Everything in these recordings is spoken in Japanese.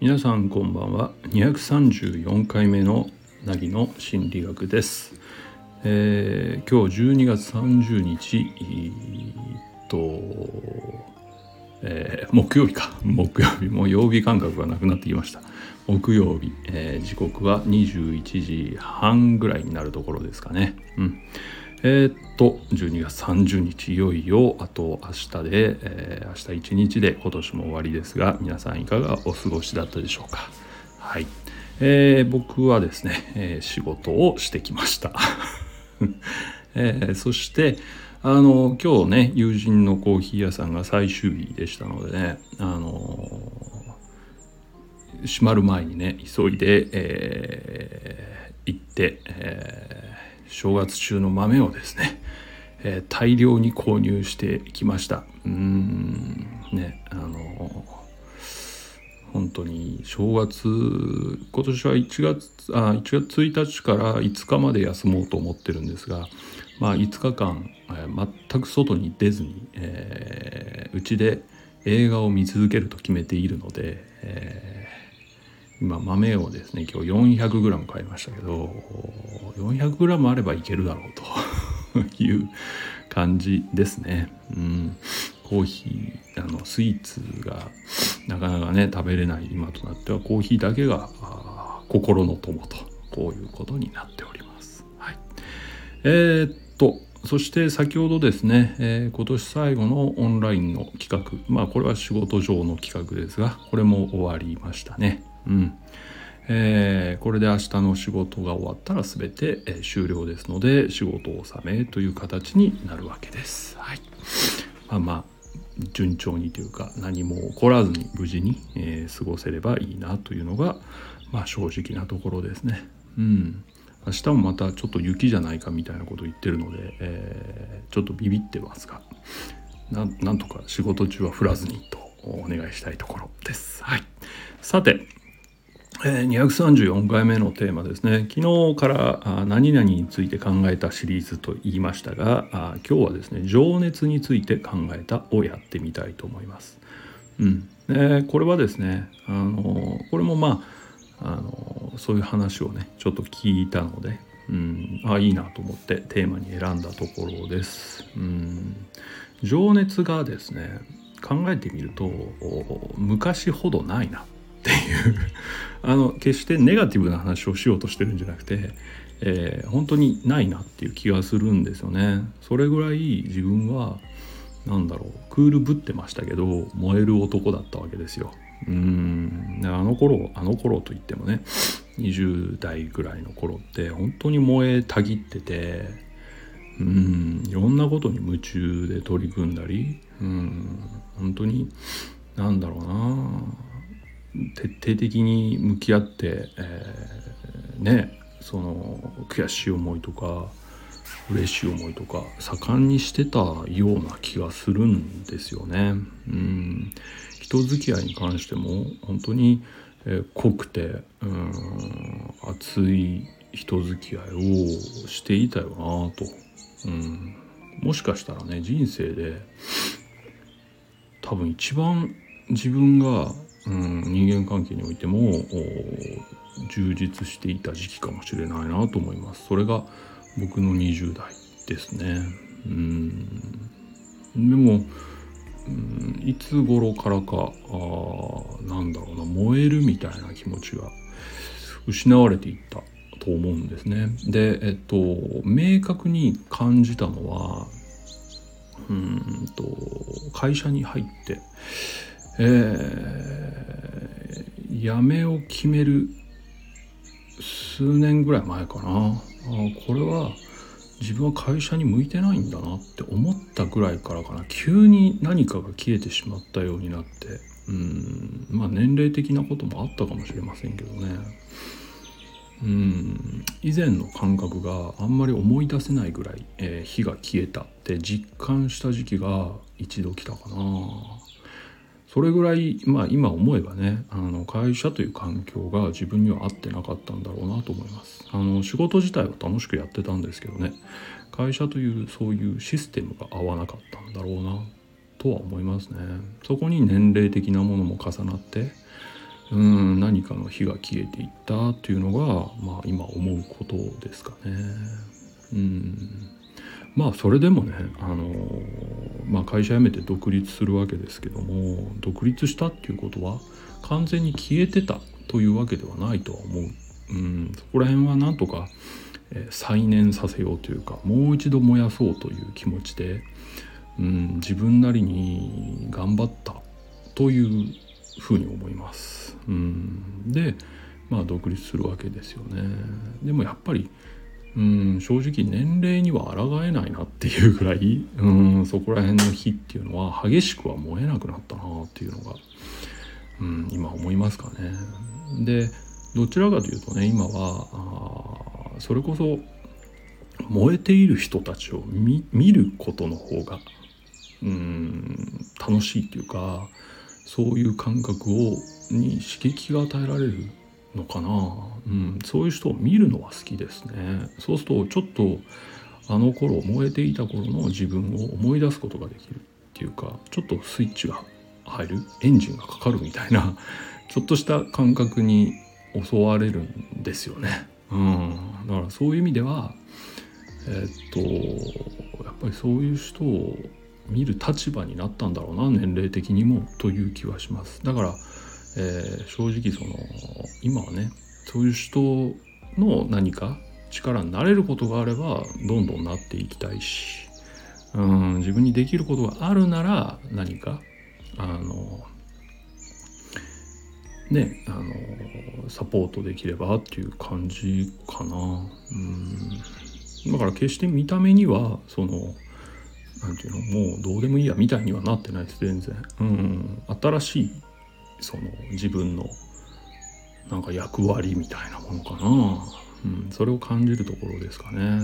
皆さんこんばんは。234回目のなぎの心理学です、えー今日12月30日えっと、えー木曜日か。木曜日もう曜日感覚がなくなってきました。木曜日、えー時刻は21時半ぐらいになるところですかね。うん。えーっと12月30日いよいよあと明日で、えー明日一日で今年も終わりですが皆さんいかがお過ごしだったでしょうか。はい、えー僕はですね、え仕事をしてきました。えそしてあの今日ね友人のコーヒー屋さんが最終日でしたのでねあの閉まる前にね急いで、え行って、えー正月中の豆をですね、えー大量に購入してきました。うん。ねあの本当に正月今年は1月あ1月1日から5日まで休もうと思ってるんですがまあ5日間、えー全く外に出ずにえーうち、で映画を見続けると決めているので、えー今豆をですね今日 400g 買いましたけど 400g あればいけるだろうと いう感じですね。うん、コーヒーあのスイーツがなかなかね食べれない今となってはコーヒーだけが心の友とこういうことになっております。はい、えーっとそして先ほどですね、えー今年最後のオンラインの企画まあこれは仕事上の企画ですがこれも終わりましたね。うんえーこれで明日の仕事が終わったら全て、えー終了ですので仕事納めという形になるわけです。はい、まあまあ順調にというか何も起こらずに無事に、えー過ごせればいいなというのが、まあ、正直なところですね。うん明日もまたちょっと雪じゃないかみたいなことを言ってるので、えーちょっとビビってますがななんとか仕事中は降らずにとお願いしたいところです。はい、さてえ234回目のテーマですね昨日から何々について考えたシリーズと言いましたがあ今日はですね情熱について考えたをやってみたいと思います。うんでこれはですねあのこれもまああのそういう話をねちょっと聞いたので、うん、あいいなと思ってテーマに選んだところです。うん、情熱がですね考えてみると昔ほどないなっていうあの決してネガティブな話をしようとしてるんじゃなくて、えー本当にないなっていう気がするんですよね。それぐらい自分はなんだろうクールぶってましたけど燃える男だったわけですよ。うんであの頃あの頃といってもね20代ぐらいの頃って本当に燃えたぎっててうんいろんなことに夢中で取り組んだりうん本当になんだろうな徹底的に向き合って、えーねその悔しい思いとか嬉しい思いとか盛んにしてたような気がするんですよね。うん。人付き合いに関しても本当に、えー濃くてうん熱い人付き合いをしていたよなと、うん、もしかしたらね人生で多分一番自分が、うん、人間関係においても充実していた時期かもしれないなと思います。それが僕の20代ですね。うん。でも、うん、いつ頃からかあなんだろうな燃えるみたいな気持ちが失われていったと思うんですね。でえっと明確に感じたのはうんと会社に入って、えー辞めを決める数年ぐらい前かな。あこれは自分は会社に向いてないんだなって思ったぐらいからかな。急に何かが消えてしまったようになって。うん。まあ年齢的なこともあったかもしれませんけどね。うん。以前の感覚があんまり思い出せないぐらい、えー火が消えたって実感した時期が一度来たかな。それぐらい、まあ、今思えばねあの会社という環境が自分には合ってなかったんだろうなと思います。あの仕事自体は楽しくやってたんですけどね会社というそういうシステムが合わなかったんだろうなとは思いますね。そこに年齢的なものも重なって、うん何かの火が消えていったっていうのが、まあ、今思うことですかね。うん。まあそれでもね、あのまあ、会社辞めて独立するわけですけども独立したっていうことは完全に消えてたというわけではないとは思う。うん、そこら辺はなんとか、え、再燃させようというかもう一度燃やそうという気持ちで、うん、自分なりに頑張ったというふうに思います。うん、でまあ独立するわけですよね。でもやっぱりうん正直年齢には抗えないなっていうぐらい うんそこら辺の火っていうのは激しくは燃えなくなったなっていうのが、うん、今思いますかね。でどちらかというとね今はあそれこそ燃えている人たちを見ることの方がうん楽しいっていうかそういう感覚をに刺激が与えられるのかな、うん、そういう人を見るのは好きですねそうするとちょっとあの頃燃えていた頃の自分を思い出すことができるっていうかちょっとスイッチが入るエンジンがかかるみたいな ちょっとした感覚に襲われるんですよね。うん、だからそういう意味ではえっとやっぱりそういう人を見る立場になったんだろうな年齢的にもという気はします。だからえー、正直その今はねそういう人の何か力になれることがあればどんどんなっていきたいしうん自分にできることがあるなら何かあのねあのサポートできればっていう感じかな。うん。だから決して見た目にはそのなんていうのもうどうでもいいやみたいにはなってないです全然。うん。新しいその自分のなんか役割みたいなものかな、うん、それを感じるところですかね。うん、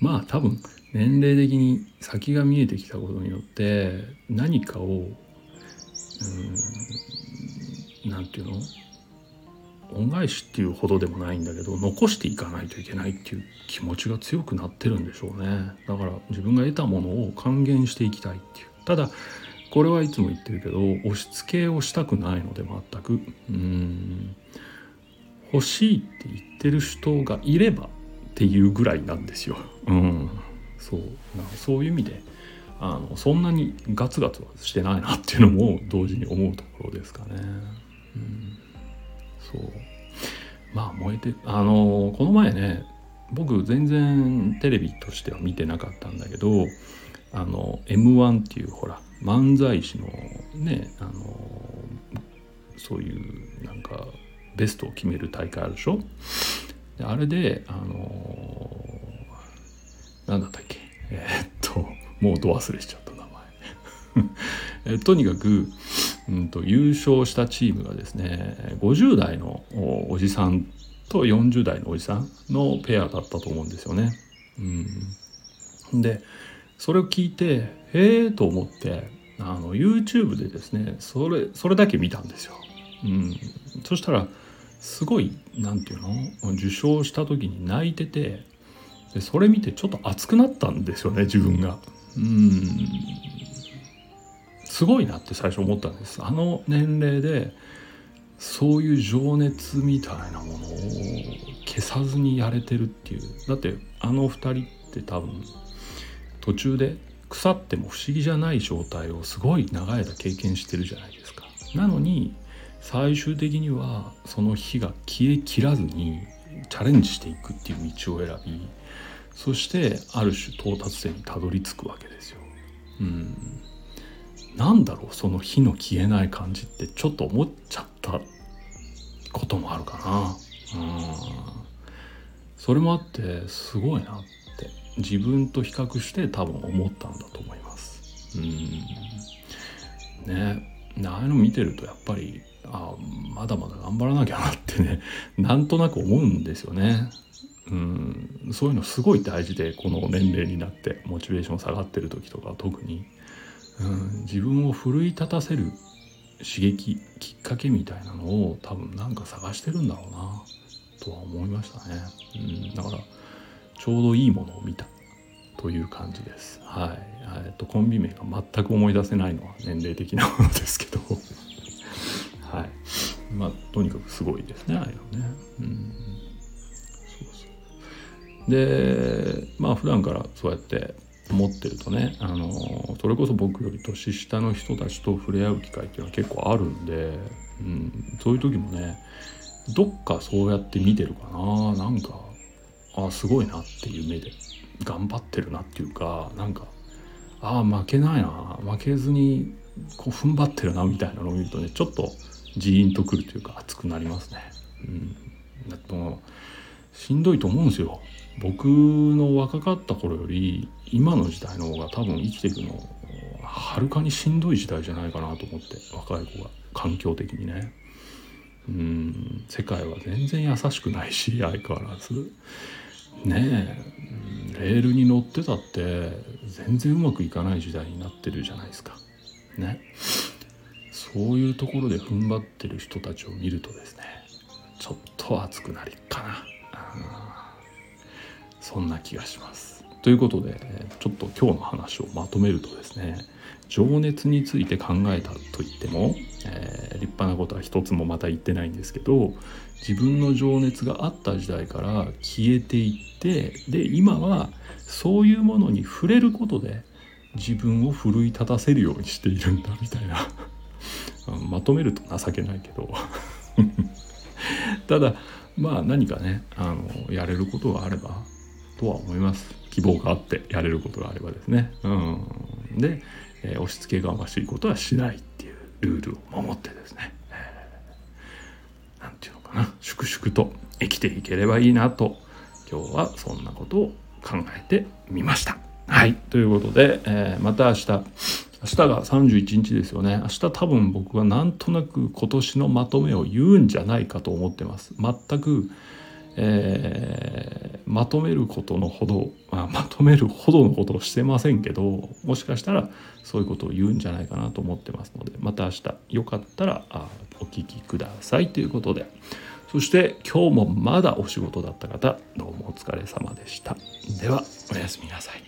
まあ多分年齢的に先が見えてきたことによって何かを何、うん、て言うの？恩返しっていうほどでもないんだけど残していかないといけないっていう気持ちが強くなってるんでしょうね。だから自分が得たものを還元していきたいっていう。ただこれはいつも言ってるけど押し付けをしたくないので全く。うん。欲しいって言ってる人がいればっていうぐらいなんですよ。うん、そう。そういう意味であのそんなにガツガツはしてないなっていうのも同時に思うところですかね。うん、そう。まあ燃えてあのこの前ね僕全然テレビとしては見てなかったんだけどあの m 1っていうほら漫才師のねあのそういうなんかベストを決める大会あるでしょ？であれであの何だったっけ？えー、っともうど忘れしちゃった名前。えとにかく、うんと、優勝したチームがですね50代のおじさんと40代のおじさんのペアだったと思うんですよね。うん、でそれを聞いてへえと思ってあの YouTube でですねそれそれだけ見たんですよ。うん、そしたらすごい何て言うの？受賞した時に泣いててでそれ見てちょっと熱くなったんですよね自分が。うん。すごいなって最初思ったんです。あの年齢でそういう情熱みたいなものを消さずにやれてるっていう。だってあの2人って多分途中で腐っても不思議じゃない状態をすごい長い間経験してるじゃないですか。なのに最終的にはその火が消えきらずにチャレンジしていくっていう道を選びそしてある種到達点にたどり着くわけですよ。うん、なんだろうその火の消えない感じってちょっと思っちゃったこともあるかな。うん、それもあってすごいな自分と比較して多分思ったんだと思います。うんねああいうの見てるとやっぱりあまだまだ頑張らなきゃなってね なんとなく思うんですよね。うん、そういうのすごい大事でこの年齢になってモチベーション下がってる時とか特に、うん、自分を奮い立たせる刺激きっかけみたいなのを多分なんか探してるんだろうなとは思いましたね。うん、だからちょうどいいものを見たという感じです。はい。えっとコンビ名が全く思い出せないのは年齢的なものですけど。はいまあとにかくすごいですねああいうのねうんでまあ普段からそうやって持ってるとねあのそれこそ僕より年下の人たちと触れ合う機会っていうのは結構あるんで、うん、そういう時もねどっかそうやって見てるかななんかあすごいなっていう目で頑張ってるなっていうかなんかああ負けないな負けずにこう踏ん張ってるなみたいなのを見るとねちょっとジーンとくるというか熱くなりますね。うん、だってもうしんどいと思うんですよ。僕の若かった頃より今の時代の方が多分生きていくのはるかにしんどい時代じゃないかなと思って若い子が環境的にね。うん世界は全然優しくないし相変わらずねえ。レールに乗ってたって全然うまくいかない時代になってるじゃないですか。ね。そういうところで踏ん張ってる人たちを見るとですねちょっと熱くなりっかな。そんな気がします。ということでちょっと今日の話をまとめるとですね情熱について考えたと言っても、えー、立派なことは一つもまた言ってないんですけど自分の情熱があった時代から消えていってで今はそういうものに触れることで自分を奮い立たせるようにしているんだみたいな。まとめると情けないけど。ただまあ何かねあのやれることがあればとは思います。希望があってやれることがあればですね。うん、で、えー、押し付けがましいことはしないっていうルールを守ってですね。何、えー、て言うのかな。粛々と生きていければいいなと今日はそんなことを考えてみました。はい。ということで、えー、また明日。明日が31日ですよね。明日多分僕はなんとなく今年のまとめを言うんじゃないかと思ってます。全くえー、まとめることのほど、まあ、まとめるほどのことをしてませんけどもしかしたらそういうことを言うんじゃないかなと思ってますのでまた明日よかったらあお聞きくださいということで。そして今日もまだお仕事だった方どうもお疲れ様でした。ではおやすみなさい。